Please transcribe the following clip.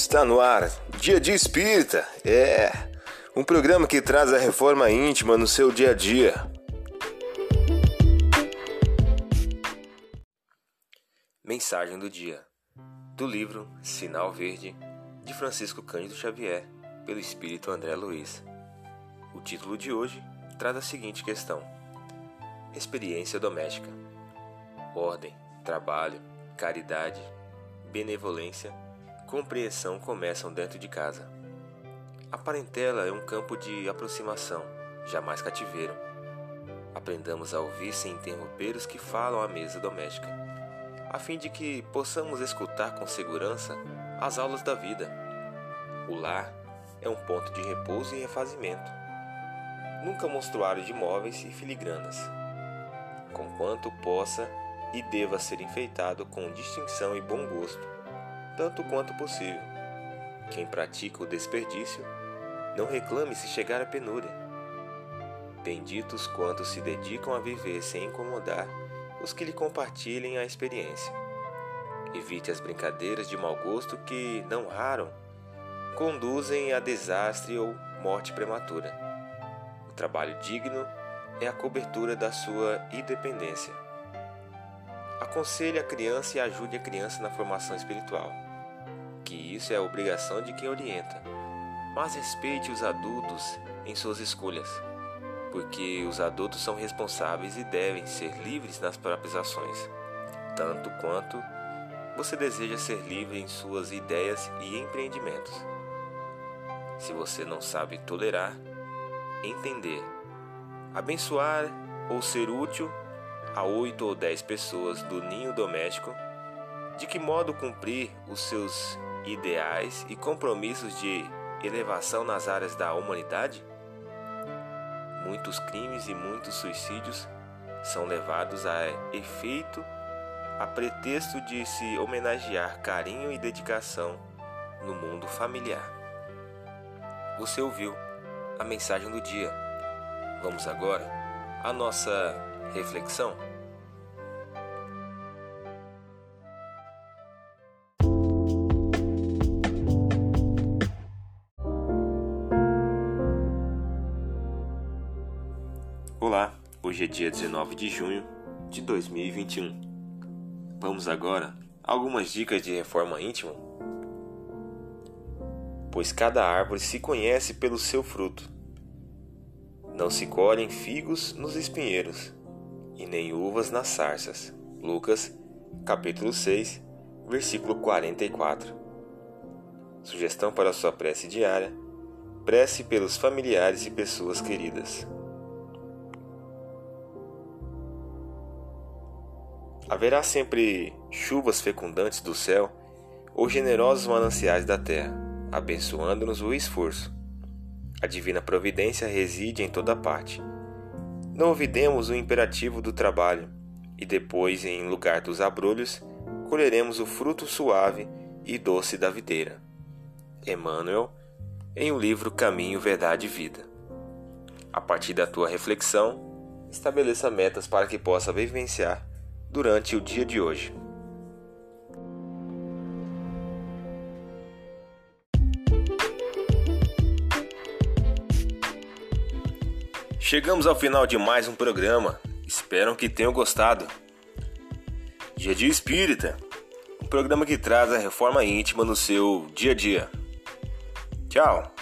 Está no ar, Dia de Espírita. É um programa que traz a reforma íntima no seu dia a dia. Mensagem do dia do livro Sinal Verde de Francisco Cândido Xavier, pelo espírito André Luiz. O título de hoje traz a seguinte questão: Experiência doméstica. Ordem, trabalho, caridade, benevolência compreensão começam dentro de casa. A parentela é um campo de aproximação, jamais cativeiro. Aprendamos a ouvir sem interromper os que falam à mesa doméstica, a fim de que possamos escutar com segurança as aulas da vida. O lar é um ponto de repouso e refazimento. Nunca monstruário de móveis e filigranas. Conquanto possa e deva ser enfeitado com distinção e bom gosto tanto quanto possível. Quem pratica o desperdício, não reclame se chegar à penúria. Benditos quantos se dedicam a viver sem incomodar os que lhe compartilhem a experiência. Evite as brincadeiras de mau gosto que, não raro, conduzem a desastre ou morte prematura. O trabalho digno é a cobertura da sua independência. Aconselhe a criança e ajude a criança na formação espiritual que isso é a obrigação de quem orienta, mas respeite os adultos em suas escolhas, porque os adultos são responsáveis e devem ser livres nas próprias ações, tanto quanto você deseja ser livre em suas ideias e empreendimentos. Se você não sabe tolerar, entender, abençoar ou ser útil a oito ou dez pessoas do ninho doméstico, de que modo cumprir os seus ideais e compromissos de elevação nas áreas da humanidade? Muitos crimes e muitos suicídios são levados a efeito a pretexto de se homenagear carinho e dedicação no mundo familiar. Você ouviu a mensagem do dia. Vamos agora à nossa reflexão. Olá, hoje é dia 19 de junho de 2021. Vamos agora a algumas dicas de reforma íntima? Pois cada árvore se conhece pelo seu fruto. Não se colhem figos nos espinheiros, e nem uvas nas sarças. Lucas, capítulo 6, versículo 44. Sugestão para sua prece diária: prece pelos familiares e pessoas queridas. Haverá sempre chuvas fecundantes do céu ou generosos mananciais da terra, abençoando-nos o esforço. A divina providência reside em toda parte. Não ouvidemos o imperativo do trabalho, e depois, em lugar dos abrolhos, colheremos o fruto suave e doce da videira. Emmanuel, em o livro Caminho, Verdade e Vida. A partir da tua reflexão, estabeleça metas para que possa vivenciar durante o dia de hoje. Chegamos ao final de mais um programa. Espero que tenham gostado. Dia de Espírita, um programa que traz a reforma íntima no seu dia a dia. Tchau!